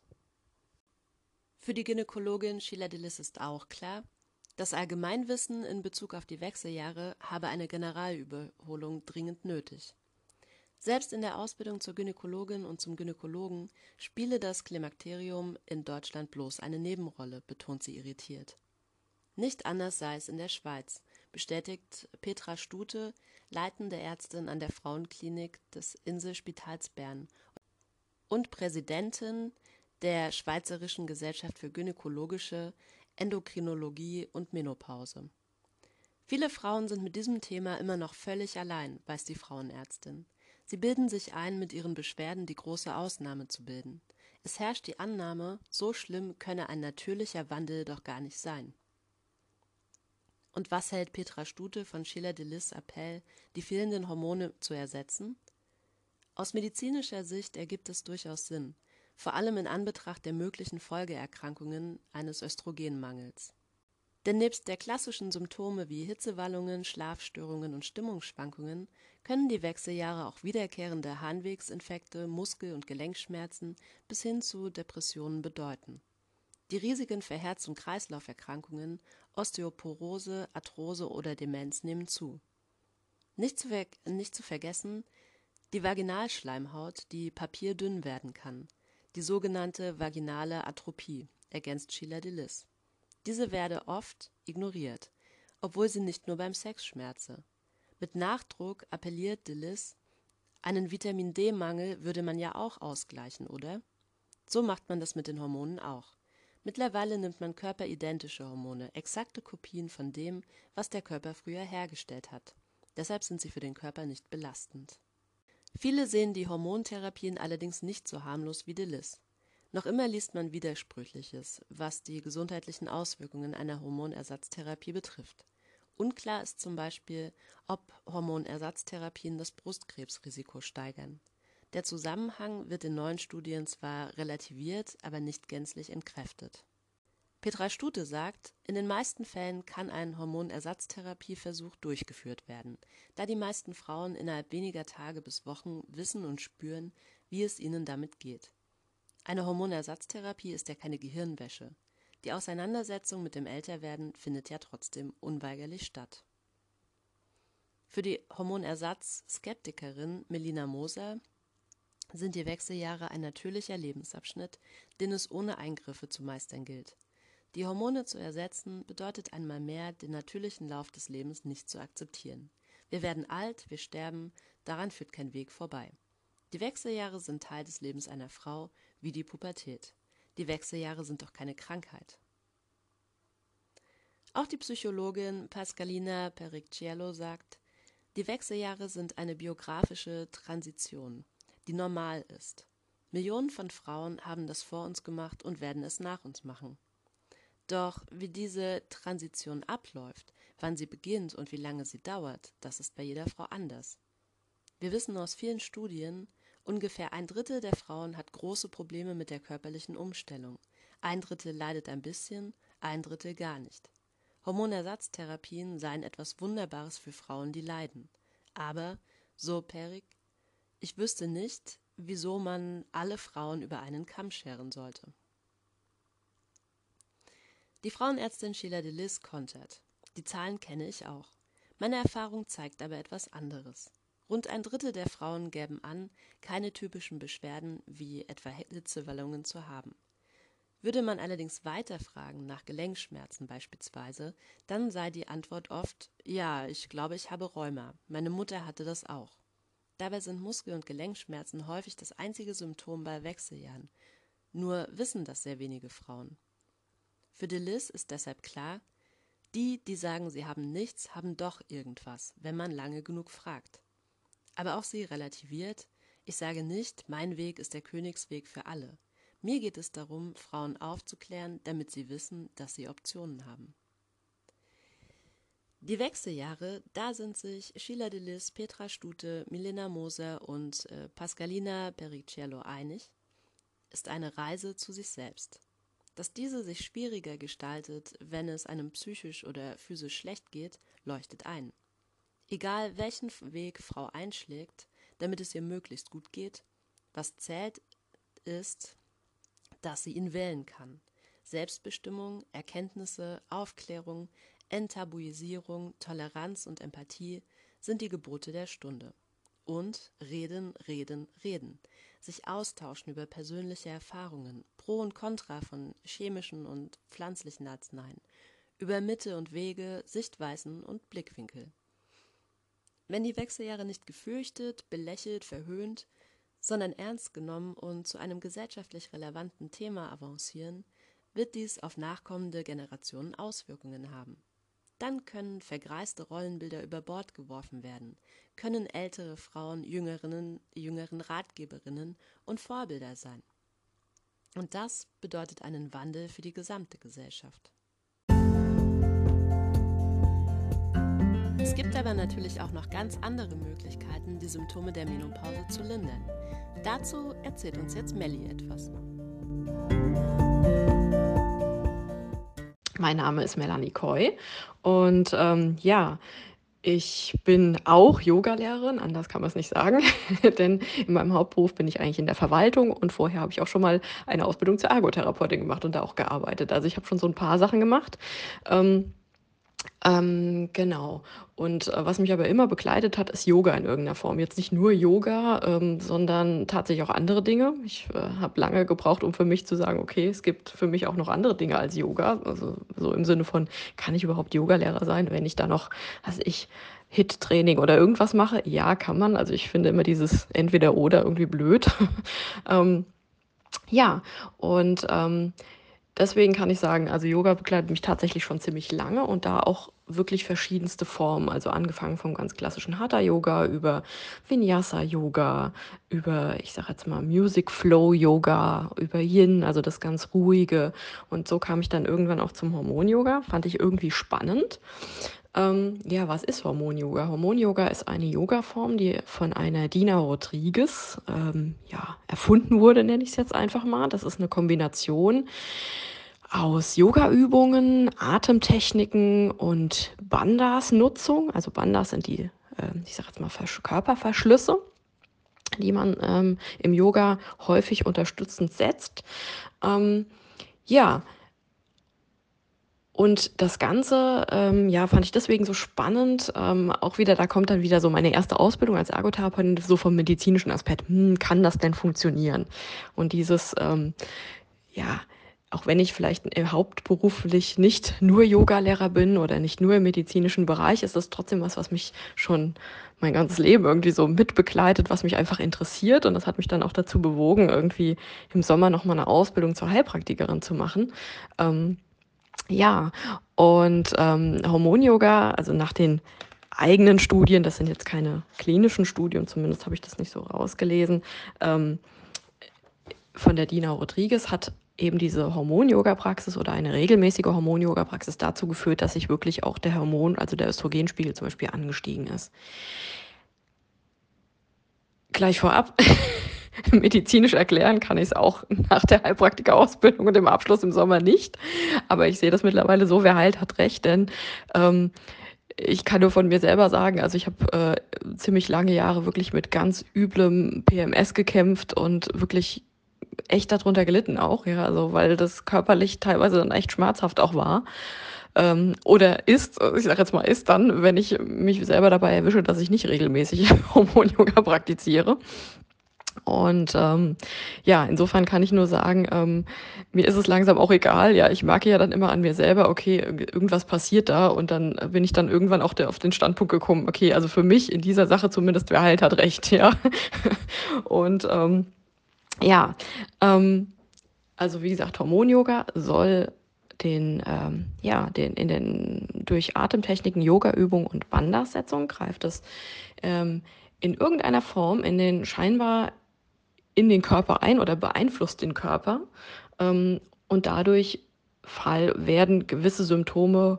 Für die Gynäkologin Sheila Dillis ist auch klar, das Allgemeinwissen in Bezug auf die Wechseljahre habe eine Generalüberholung dringend nötig. Selbst in der Ausbildung zur Gynäkologin und zum Gynäkologen spiele das Klimakterium in Deutschland bloß eine Nebenrolle, betont sie irritiert. Nicht anders sei es in der Schweiz bestätigt Petra Stute, leitende Ärztin an der Frauenklinik des Inselspitals Bern und Präsidentin der Schweizerischen Gesellschaft für gynäkologische Endokrinologie und Menopause. Viele Frauen sind mit diesem Thema immer noch völlig allein, weiß die Frauenärztin. Sie bilden sich ein, mit ihren Beschwerden die große Ausnahme zu bilden. Es herrscht die Annahme, so schlimm könne ein natürlicher Wandel doch gar nicht sein. Und was hält Petra Stute von Schiller de Lis Appell, die fehlenden Hormone zu ersetzen? Aus medizinischer Sicht ergibt es durchaus Sinn, vor allem in Anbetracht der möglichen Folgeerkrankungen eines Östrogenmangels. Denn nebst der klassischen Symptome wie Hitzewallungen, Schlafstörungen und Stimmungsschwankungen können die Wechseljahre auch wiederkehrende Harnwegsinfekte, Muskel- und Gelenkschmerzen bis hin zu Depressionen bedeuten. Die Risiken für Herz- und Kreislauferkrankungen, Osteoporose, Arthrose oder Demenz nehmen zu. Nicht zu, nicht zu vergessen die Vaginalschleimhaut, die papierdünn werden kann, die sogenannte vaginale Atropie, ergänzt Sheila Delis. Diese werde oft ignoriert, obwohl sie nicht nur beim Sex schmerze. Mit Nachdruck appelliert Delis, einen Vitamin D-Mangel würde man ja auch ausgleichen, oder? So macht man das mit den Hormonen auch. Mittlerweile nimmt man körperidentische Hormone, exakte Kopien von dem, was der Körper früher hergestellt hat. Deshalb sind sie für den Körper nicht belastend. Viele sehen die Hormontherapien allerdings nicht so harmlos wie Delis. Noch immer liest man Widersprüchliches, was die gesundheitlichen Auswirkungen einer Hormonersatztherapie betrifft. Unklar ist zum Beispiel, ob Hormonersatztherapien das Brustkrebsrisiko steigern. Der Zusammenhang wird in neuen Studien zwar relativiert, aber nicht gänzlich entkräftet. Petra Stute sagt, in den meisten Fällen kann ein Hormonersatztherapieversuch durchgeführt werden, da die meisten Frauen innerhalb weniger Tage bis Wochen wissen und spüren, wie es ihnen damit geht. Eine Hormonersatztherapie ist ja keine Gehirnwäsche. Die Auseinandersetzung mit dem Älterwerden findet ja trotzdem unweigerlich statt. Für die Hormonersatz-Skeptikerin Melina Moser sind die Wechseljahre ein natürlicher Lebensabschnitt, den es ohne Eingriffe zu meistern gilt. Die Hormone zu ersetzen bedeutet einmal mehr, den natürlichen Lauf des Lebens nicht zu akzeptieren. Wir werden alt, wir sterben, daran führt kein Weg vorbei. Die Wechseljahre sind Teil des Lebens einer Frau, wie die Pubertät. Die Wechseljahre sind doch keine Krankheit. Auch die Psychologin Pascalina Pericciello sagt, die Wechseljahre sind eine biografische Transition, die normal ist. Millionen von Frauen haben das vor uns gemacht und werden es nach uns machen. Doch wie diese Transition abläuft, wann sie beginnt und wie lange sie dauert, das ist bei jeder Frau anders. Wir wissen aus vielen Studien, ungefähr ein Drittel der Frauen hat große Probleme mit der körperlichen Umstellung. Ein Drittel leidet ein bisschen, ein Drittel gar nicht. Hormonersatztherapien seien etwas Wunderbares für Frauen, die leiden. Aber, so Perik, ich wüsste nicht, wieso man alle Frauen über einen Kamm scheren sollte. Die Frauenärztin Sheila Delis kontert. Die Zahlen kenne ich auch. Meine Erfahrung zeigt aber etwas anderes. Rund ein Drittel der Frauen gäben an, keine typischen Beschwerden wie etwa Hitzewallungen zu haben. Würde man allerdings weiterfragen nach Gelenkschmerzen beispielsweise, dann sei die Antwort oft Ja, ich glaube, ich habe Rheuma. Meine Mutter hatte das auch. Dabei sind Muskel- und Gelenkschmerzen häufig das einzige Symptom bei Wechseljahren. Nur wissen das sehr wenige Frauen. Für Delis ist deshalb klar, die, die sagen, sie haben nichts, haben doch irgendwas, wenn man lange genug fragt. Aber auch sie relativiert, ich sage nicht, mein Weg ist der Königsweg für alle. Mir geht es darum, Frauen aufzuklären, damit sie wissen, dass sie Optionen haben. Die Wechseljahre, da sind sich Sheila Delis, Petra Stute, Milena Moser und äh, Pascalina Pericciello einig, ist eine Reise zu sich selbst. Dass diese sich schwieriger gestaltet, wenn es einem psychisch oder physisch schlecht geht, leuchtet ein. Egal welchen Weg Frau einschlägt, damit es ihr möglichst gut geht, was zählt ist, dass sie ihn wählen kann. Selbstbestimmung, Erkenntnisse, Aufklärung, Enttabuisierung, Toleranz und Empathie sind die Gebote der Stunde. Und reden, reden, reden. Sich austauschen über persönliche Erfahrungen, Pro und Contra von chemischen und pflanzlichen Arzneien, über Mitte und Wege, Sichtweisen und Blickwinkel. Wenn die Wechseljahre nicht gefürchtet, belächelt, verhöhnt, sondern ernst genommen und zu einem gesellschaftlich relevanten Thema avancieren, wird dies auf nachkommende Generationen Auswirkungen haben. Dann können vergreiste Rollenbilder über Bord geworfen werden, können ältere Frauen jüngeren, jüngeren Ratgeberinnen und Vorbilder sein. Und das bedeutet einen Wandel für die gesamte Gesellschaft. Es gibt aber natürlich auch noch ganz andere Möglichkeiten, die Symptome der Menopause zu lindern. Dazu erzählt uns jetzt Melli etwas. Mein Name ist Melanie Coy und ähm, ja, ich bin auch Yogalehrerin, anders kann man es nicht sagen, denn in meinem Hauptberuf bin ich eigentlich in der Verwaltung und vorher habe ich auch schon mal eine Ausbildung zur Ergotherapeutin gemacht und da auch gearbeitet. Also ich habe schon so ein paar Sachen gemacht. Ähm, ähm, genau. Und äh, was mich aber immer begleitet hat, ist Yoga in irgendeiner Form. Jetzt nicht nur Yoga, ähm, sondern tatsächlich auch andere Dinge. Ich äh, habe lange gebraucht, um für mich zu sagen, okay, es gibt für mich auch noch andere Dinge als Yoga. Also so im Sinne von, kann ich überhaupt Yogalehrer sein, wenn ich da noch, also ich Hit-Training oder irgendwas mache? Ja, kann man. Also ich finde immer dieses entweder oder irgendwie blöd. ähm, ja, und ähm, Deswegen kann ich sagen, also Yoga begleitet mich tatsächlich schon ziemlich lange und da auch wirklich verschiedenste Formen. Also angefangen vom ganz klassischen Hatha Yoga über Vinyasa Yoga, über, ich sag jetzt mal, Music Flow Yoga, über Yin, also das ganz ruhige. Und so kam ich dann irgendwann auch zum Hormon Yoga. Fand ich irgendwie spannend. Ähm, ja, was ist Hormon-Yoga? Hormon-Yoga ist eine Yoga-Form, die von einer Dina Rodriguez ähm, ja, erfunden wurde, nenne ich es jetzt einfach mal. Das ist eine Kombination aus Yoga-Übungen, Atemtechniken und Bandas-Nutzung. Also Bandas sind die, äh, ich sage jetzt mal, Körperverschlüsse die man ähm, im Yoga häufig unterstützend setzt. Ähm, ja, und das Ganze, ähm, ja, fand ich deswegen so spannend. Ähm, auch wieder, da kommt dann wieder so meine erste Ausbildung als Ergotherapeutin, so vom medizinischen Aspekt. Hm, kann das denn funktionieren? Und dieses, ähm, ja, auch wenn ich vielleicht hauptberuflich nicht nur Yogalehrer bin oder nicht nur im medizinischen Bereich, ist das trotzdem was, was mich schon mein ganzes Leben irgendwie so mitbegleitet, was mich einfach interessiert. Und das hat mich dann auch dazu bewogen, irgendwie im Sommer nochmal eine Ausbildung zur Heilpraktikerin zu machen. Ähm, ja, und ähm, Hormon-Yoga, also nach den eigenen Studien, das sind jetzt keine klinischen Studien, zumindest habe ich das nicht so rausgelesen, ähm, von der Dina Rodriguez hat eben diese Hormon-Yoga-Praxis oder eine regelmäßige Hormon-Yoga-Praxis dazu geführt, dass sich wirklich auch der Hormon, also der Östrogenspiegel zum Beispiel angestiegen ist. Gleich vorab, medizinisch erklären kann ich es auch nach der Heilpraktika-Ausbildung und dem Abschluss im Sommer nicht. Aber ich sehe das mittlerweile so, wer heilt, hat recht, denn ähm, ich kann nur von mir selber sagen, also ich habe äh, ziemlich lange Jahre wirklich mit ganz üblem PMS gekämpft und wirklich echt darunter gelitten auch, ja, also weil das körperlich teilweise dann echt schmerzhaft auch war. Ähm, oder ist, ich sage jetzt mal ist dann, wenn ich mich selber dabei erwische, dass ich nicht regelmäßig Hormon-Yoga praktiziere. Und ähm, ja, insofern kann ich nur sagen, ähm, mir ist es langsam auch egal. Ja, ich merke ja dann immer an mir selber, okay, irgendwas passiert da und dann bin ich dann irgendwann auch der, auf den Standpunkt gekommen, okay, also für mich in dieser Sache zumindest, wer halt hat recht, ja. und ähm, ja, ähm, also wie gesagt, Hormon-Yoga soll den, ähm, ja, den, in den, durch Atemtechniken, Yoga-Übungen und Bandassetzungen greift es ähm, in irgendeiner Form in den scheinbar in den Körper ein oder beeinflusst den Körper. Ähm, und dadurch fall, werden gewisse Symptome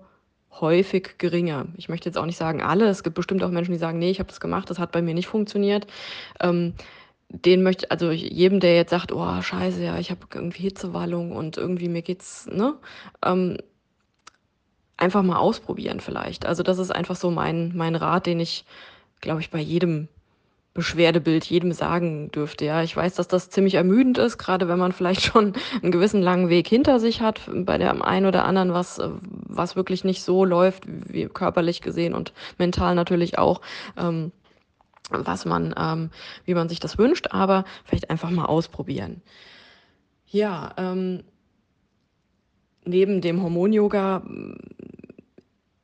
häufig geringer. Ich möchte jetzt auch nicht sagen alle. Es gibt bestimmt auch Menschen, die sagen, nee, ich habe das gemacht, das hat bei mir nicht funktioniert. Ähm, den möchte, also jedem, der jetzt sagt, oh, scheiße, ja, ich habe irgendwie Hitzewallung und irgendwie mir geht's, ne? Ähm, einfach mal ausprobieren vielleicht. Also das ist einfach so mein, mein Rat, den ich, glaube ich, bei jedem Beschwerdebild jedem sagen dürfte. Ja, ich weiß, dass das ziemlich ermüdend ist, gerade wenn man vielleicht schon einen gewissen langen Weg hinter sich hat, bei dem einen oder anderen, was, was wirklich nicht so läuft, wie körperlich gesehen und mental natürlich auch. Ähm, was man, ähm, wie man sich das wünscht, aber vielleicht einfach mal ausprobieren. Ja, ähm, neben dem Hormon-Yoga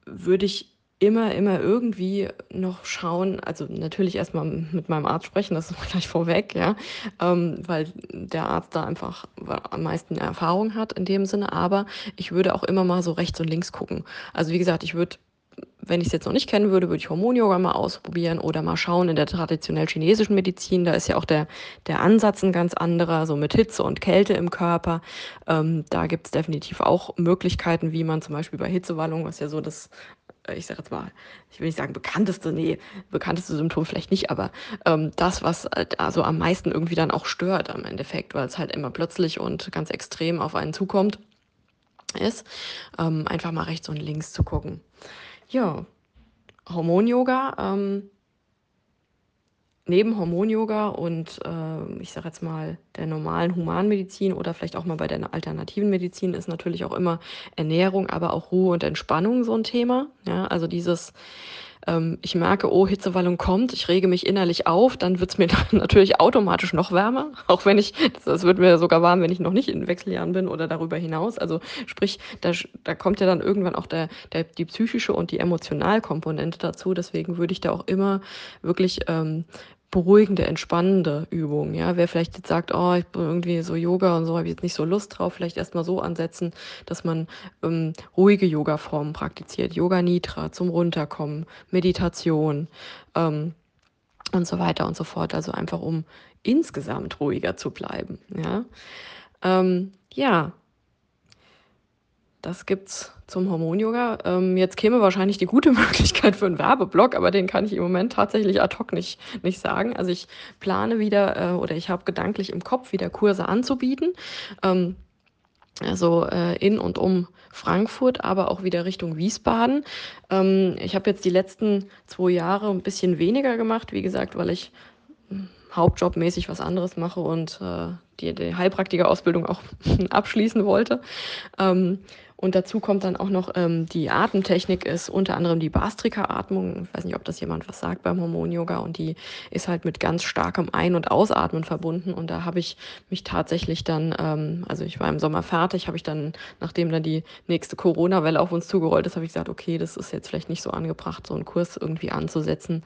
würde ich immer, immer irgendwie noch schauen, also natürlich erstmal mit meinem Arzt sprechen, das ist gleich vorweg, ja, ähm, weil der Arzt da einfach am meisten Erfahrung hat in dem Sinne, aber ich würde auch immer mal so rechts und links gucken. Also wie gesagt, ich würde wenn ich es jetzt noch nicht kennen würde, würde ich Hormon-Yoga mal ausprobieren oder mal schauen in der traditionell chinesischen Medizin. Da ist ja auch der, der Ansatz ein ganz anderer, so mit Hitze und Kälte im Körper. Ähm, da gibt es definitiv auch Möglichkeiten, wie man zum Beispiel bei Hitzewallung, was ja so das ich sage jetzt mal, ich will nicht sagen bekannteste, nee, bekannteste Symptom vielleicht nicht, aber ähm, das, was also am meisten irgendwie dann auch stört am Endeffekt, weil es halt immer plötzlich und ganz extrem auf einen zukommt, ist, ähm, einfach mal rechts und links zu gucken. Ja, Hormon-Yoga, ähm, neben Hormon-Yoga und äh, ich sage jetzt mal der normalen Humanmedizin oder vielleicht auch mal bei der alternativen Medizin ist natürlich auch immer Ernährung, aber auch Ruhe und Entspannung so ein Thema. Ja, also dieses ähm, ich merke, oh, Hitzewallung kommt, ich rege mich innerlich auf, dann wird es mir natürlich automatisch noch wärmer, auch wenn ich, es wird mir sogar warm, wenn ich noch nicht in Wechseljahren bin oder darüber hinaus. Also sprich, da, da kommt ja dann irgendwann auch der, der, die psychische und die Emotionalkomponente dazu. Deswegen würde ich da auch immer wirklich ähm, beruhigende, entspannende Übung. Ja, wer vielleicht jetzt sagt, oh, ich bin irgendwie so Yoga und so, habe ich jetzt nicht so Lust drauf, vielleicht erstmal so ansetzen, dass man ähm, ruhige Yoga-Formen praktiziert. Yoga Nitra zum Runterkommen, Meditation ähm, und so weiter und so fort. Also einfach um insgesamt ruhiger zu bleiben. Ja, ähm, ja das gibt's zum Hormon-Yoga. Ähm, jetzt käme wahrscheinlich die gute Möglichkeit für einen Werbeblock, aber den kann ich im Moment tatsächlich ad hoc nicht, nicht sagen. Also ich plane wieder äh, oder ich habe gedanklich im Kopf wieder Kurse anzubieten. Ähm, also äh, in und um Frankfurt, aber auch wieder Richtung Wiesbaden. Ähm, ich habe jetzt die letzten zwei Jahre ein bisschen weniger gemacht, wie gesagt, weil ich hm, hauptjobmäßig was anderes mache und äh, die, die Heilpraktiker-Ausbildung auch abschließen wollte. Ähm, und dazu kommt dann auch noch ähm, die Atemtechnik, ist unter anderem die Bastrika-Atmung. Ich weiß nicht, ob das jemand was sagt beim Hormon-Yoga. Und die ist halt mit ganz starkem Ein- und Ausatmen verbunden. Und da habe ich mich tatsächlich dann, ähm, also ich war im Sommer fertig, habe ich dann, nachdem dann die nächste Corona-Welle auf uns zugerollt ist, habe ich gesagt, okay, das ist jetzt vielleicht nicht so angebracht, so einen Kurs irgendwie anzusetzen.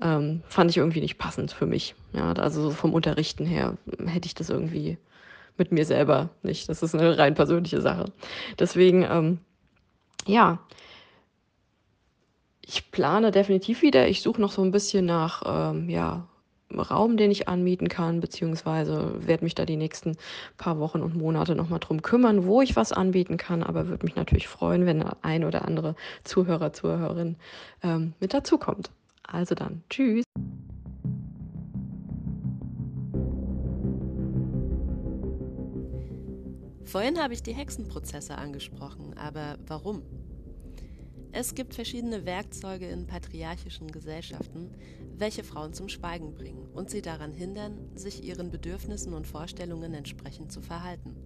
Ähm, fand ich irgendwie nicht passend für mich. Ja, also vom Unterrichten her hätte ich das irgendwie mit mir selber nicht. Das ist eine rein persönliche Sache. Deswegen, ähm, ja, ich plane definitiv wieder. Ich suche noch so ein bisschen nach, ähm, ja, Raum, den ich anmieten kann, beziehungsweise werde mich da die nächsten paar Wochen und Monate nochmal drum kümmern, wo ich was anbieten kann. Aber würde mich natürlich freuen, wenn ein oder andere Zuhörer, Zuhörerin ähm, mit dazukommt. Also dann, tschüss. Vorhin habe ich die Hexenprozesse angesprochen, aber warum? Es gibt verschiedene Werkzeuge in patriarchischen Gesellschaften, welche Frauen zum Schweigen bringen und sie daran hindern, sich ihren Bedürfnissen und Vorstellungen entsprechend zu verhalten.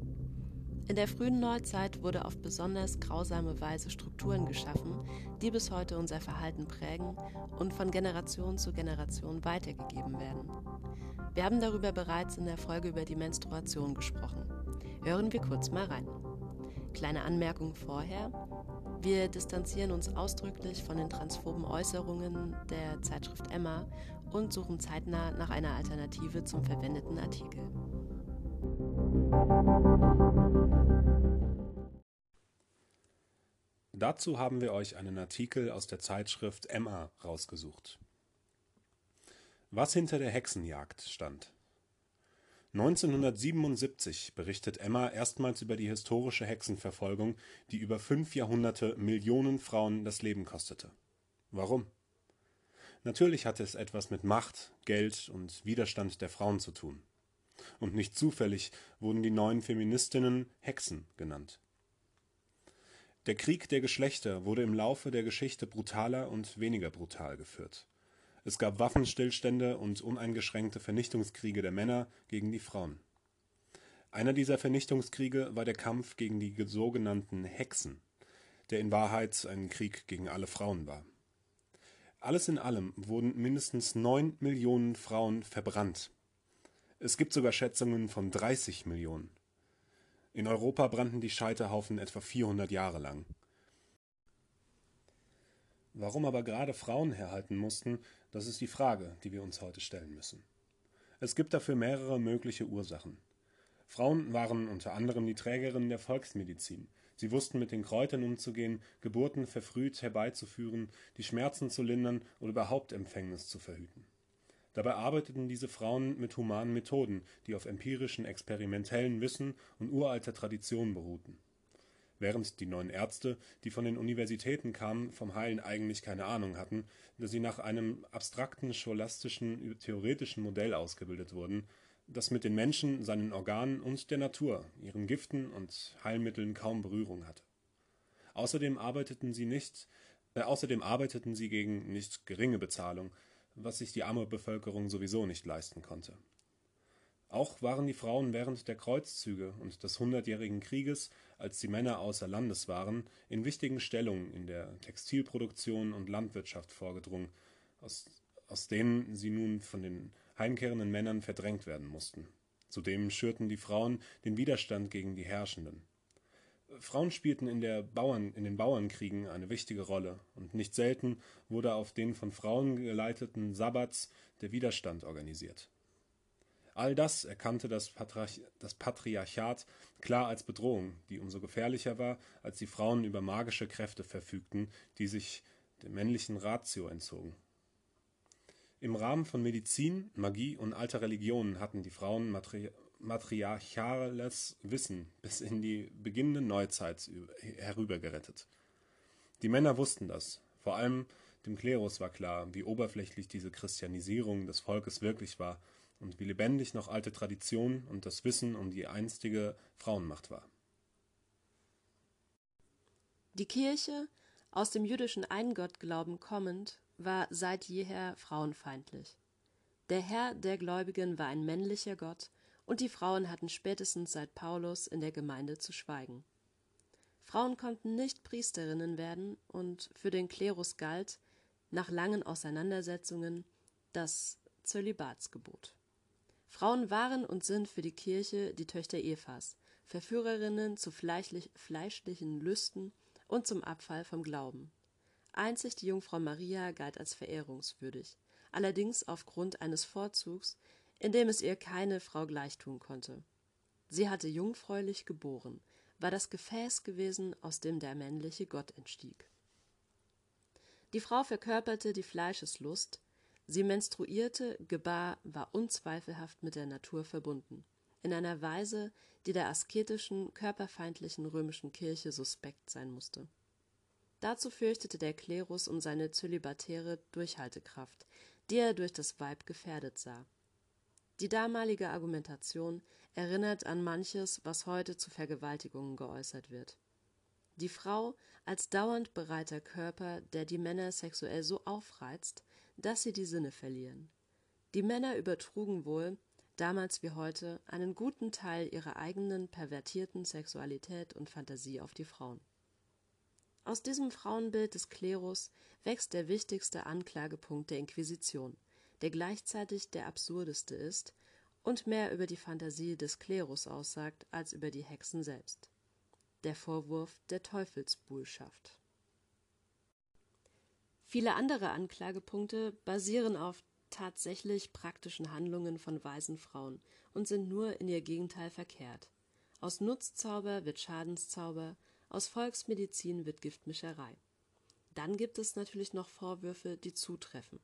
In der frühen Neuzeit wurde auf besonders grausame Weise Strukturen geschaffen, die bis heute unser Verhalten prägen und von Generation zu Generation weitergegeben werden. Wir haben darüber bereits in der Folge über die Menstruation gesprochen. Hören wir kurz mal rein. Kleine Anmerkung vorher. Wir distanzieren uns ausdrücklich von den transphoben Äußerungen der Zeitschrift Emma und suchen zeitnah nach einer Alternative zum verwendeten Artikel. Dazu haben wir euch einen Artikel aus der Zeitschrift Emma rausgesucht. Was hinter der Hexenjagd stand. 1977 berichtet Emma erstmals über die historische Hexenverfolgung, die über fünf Jahrhunderte Millionen Frauen das Leben kostete. Warum? Natürlich hatte es etwas mit Macht, Geld und Widerstand der Frauen zu tun. Und nicht zufällig wurden die neuen Feministinnen Hexen genannt. Der Krieg der Geschlechter wurde im Laufe der Geschichte brutaler und weniger brutal geführt es gab Waffenstillstände und uneingeschränkte Vernichtungskriege der Männer gegen die Frauen. Einer dieser Vernichtungskriege war der Kampf gegen die sogenannten Hexen, der in Wahrheit ein Krieg gegen alle Frauen war. Alles in allem wurden mindestens neun Millionen Frauen verbrannt. Es gibt sogar Schätzungen von 30 Millionen. In Europa brannten die Scheiterhaufen etwa 400 Jahre lang. Warum aber gerade Frauen herhalten mussten, das ist die Frage, die wir uns heute stellen müssen. Es gibt dafür mehrere mögliche Ursachen. Frauen waren unter anderem die Trägerinnen der Volksmedizin. Sie wussten mit den Kräutern umzugehen, Geburten verfrüht herbeizuführen, die Schmerzen zu lindern oder überhaupt Empfängnis zu verhüten. Dabei arbeiteten diese Frauen mit humanen Methoden, die auf empirischen, experimentellen Wissen und uralter Tradition beruhten während die neuen Ärzte, die von den Universitäten kamen, vom Heilen eigentlich keine Ahnung hatten, da sie nach einem abstrakten, scholastischen, theoretischen Modell ausgebildet wurden, das mit den Menschen, seinen Organen und der Natur, ihren Giften und Heilmitteln kaum Berührung hatte. Außerdem arbeiteten sie nicht, äh, außerdem arbeiteten sie gegen nicht geringe Bezahlung, was sich die arme Bevölkerung sowieso nicht leisten konnte. Auch waren die Frauen während der Kreuzzüge und des Hundertjährigen Krieges, als die Männer außer Landes waren, in wichtigen Stellungen in der Textilproduktion und Landwirtschaft vorgedrungen, aus, denen sie nun von den heimkehrenden Männern verdrängt werden mussten. Zudem schürten die Frauen den Widerstand gegen die Herrschenden. Frauen spielten in den Bauernkriegen eine wichtige Rolle, und nicht selten wurde auf den von Frauen geleiteten Sabbats der Widerstand organisiert All das erkannte das, Patriarch das Patriarchat klar als Bedrohung, die umso gefährlicher war, als die Frauen über magische Kräfte verfügten, die sich der männlichen Ratio entzogen. Im Rahmen von Medizin, Magie und alter Religionen hatten die Frauen matri matriarchales Wissen bis in die beginnende Neuzeit herübergerettet. Die Männer wussten das, vor allem dem Klerus war klar, wie oberflächlich diese Christianisierung des Volkes wirklich war und wie lebendig noch alte Tradition und das Wissen um die einstige Frauenmacht war. Die Kirche, aus dem jüdischen Eingottglauben kommend, war seit jeher frauenfeindlich. Der Herr der Gläubigen war ein männlicher Gott, und die Frauen hatten spätestens seit Paulus in der Gemeinde zu schweigen. Frauen konnten nicht Priesterinnen werden, und für den Klerus galt, nach langen Auseinandersetzungen, das Zölibatsgebot. Frauen waren und sind für die Kirche die Töchter Evas, Verführerinnen zu fleischlich, fleischlichen Lüsten und zum Abfall vom Glauben. Einzig die Jungfrau Maria galt als verehrungswürdig, allerdings aufgrund eines Vorzugs, in dem es ihr keine Frau gleichtun konnte. Sie hatte jungfräulich geboren, war das Gefäß gewesen, aus dem der männliche Gott entstieg. Die Frau verkörperte die Fleischeslust, sie menstruierte, gebar, war unzweifelhaft mit der Natur verbunden, in einer Weise, die der asketischen, körperfeindlichen römischen Kirche suspekt sein musste. Dazu fürchtete der Klerus um seine zölibatäre Durchhaltekraft, die er durch das Weib gefährdet sah. Die damalige Argumentation erinnert an manches, was heute zu Vergewaltigungen geäußert wird. Die Frau als dauernd bereiter Körper, der die Männer sexuell so aufreizt, dass sie die Sinne verlieren. Die Männer übertrugen wohl, damals wie heute, einen guten Teil ihrer eigenen pervertierten Sexualität und Fantasie auf die Frauen. Aus diesem Frauenbild des Klerus wächst der wichtigste Anklagepunkt der Inquisition, der gleichzeitig der absurdeste ist und mehr über die Fantasie des Klerus aussagt als über die Hexen selbst. Der Vorwurf der Teufelsbuhlschaft. Viele andere Anklagepunkte basieren auf tatsächlich praktischen Handlungen von weisen Frauen und sind nur in ihr Gegenteil verkehrt. Aus Nutzzauber wird Schadenszauber, aus Volksmedizin wird Giftmischerei. Dann gibt es natürlich noch Vorwürfe, die zutreffen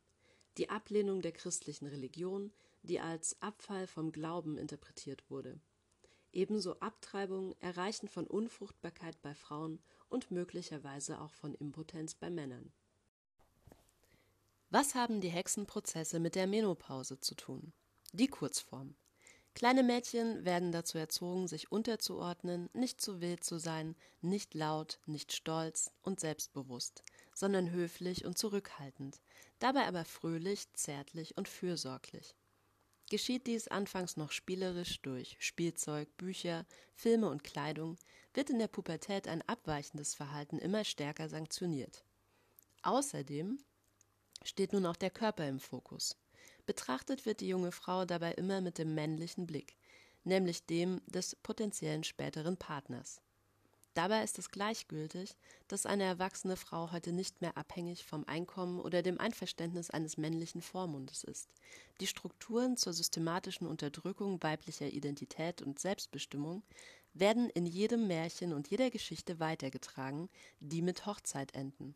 die Ablehnung der christlichen Religion, die als Abfall vom Glauben interpretiert wurde. Ebenso Abtreibung, Erreichen von Unfruchtbarkeit bei Frauen und möglicherweise auch von Impotenz bei Männern. Was haben die Hexenprozesse mit der Menopause zu tun? Die Kurzform. Kleine Mädchen werden dazu erzogen, sich unterzuordnen, nicht zu wild zu sein, nicht laut, nicht stolz und selbstbewusst, sondern höflich und zurückhaltend, dabei aber fröhlich, zärtlich und fürsorglich. Geschieht dies anfangs noch spielerisch durch Spielzeug, Bücher, Filme und Kleidung, wird in der Pubertät ein abweichendes Verhalten immer stärker sanktioniert. Außerdem steht nun auch der Körper im Fokus. Betrachtet wird die junge Frau dabei immer mit dem männlichen Blick, nämlich dem des potenziellen späteren Partners. Dabei ist es gleichgültig, dass eine erwachsene Frau heute nicht mehr abhängig vom Einkommen oder dem Einverständnis eines männlichen Vormundes ist. Die Strukturen zur systematischen Unterdrückung weiblicher Identität und Selbstbestimmung werden in jedem Märchen und jeder Geschichte weitergetragen, die mit Hochzeit enden.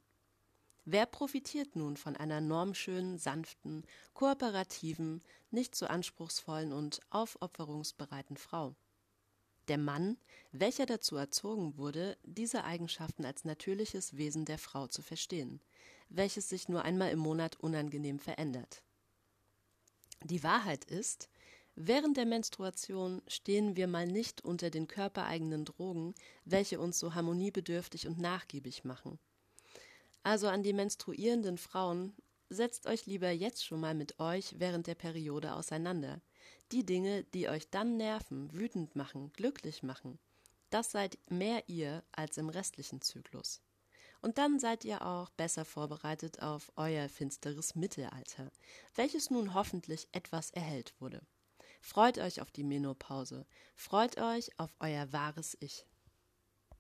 Wer profitiert nun von einer normschönen, sanften, kooperativen, nicht so anspruchsvollen und aufopferungsbereiten Frau? Der Mann, welcher dazu erzogen wurde, diese Eigenschaften als natürliches Wesen der Frau zu verstehen, welches sich nur einmal im Monat unangenehm verändert. Die Wahrheit ist, während der Menstruation stehen wir mal nicht unter den körpereigenen Drogen, welche uns so harmoniebedürftig und nachgiebig machen. Also an die menstruierenden Frauen, setzt euch lieber jetzt schon mal mit euch während der Periode auseinander. Die Dinge, die euch dann nerven, wütend machen, glücklich machen, das seid mehr ihr als im restlichen Zyklus. Und dann seid ihr auch besser vorbereitet auf euer finsteres Mittelalter, welches nun hoffentlich etwas erhellt wurde. Freut euch auf die Menopause, freut euch auf euer wahres Ich.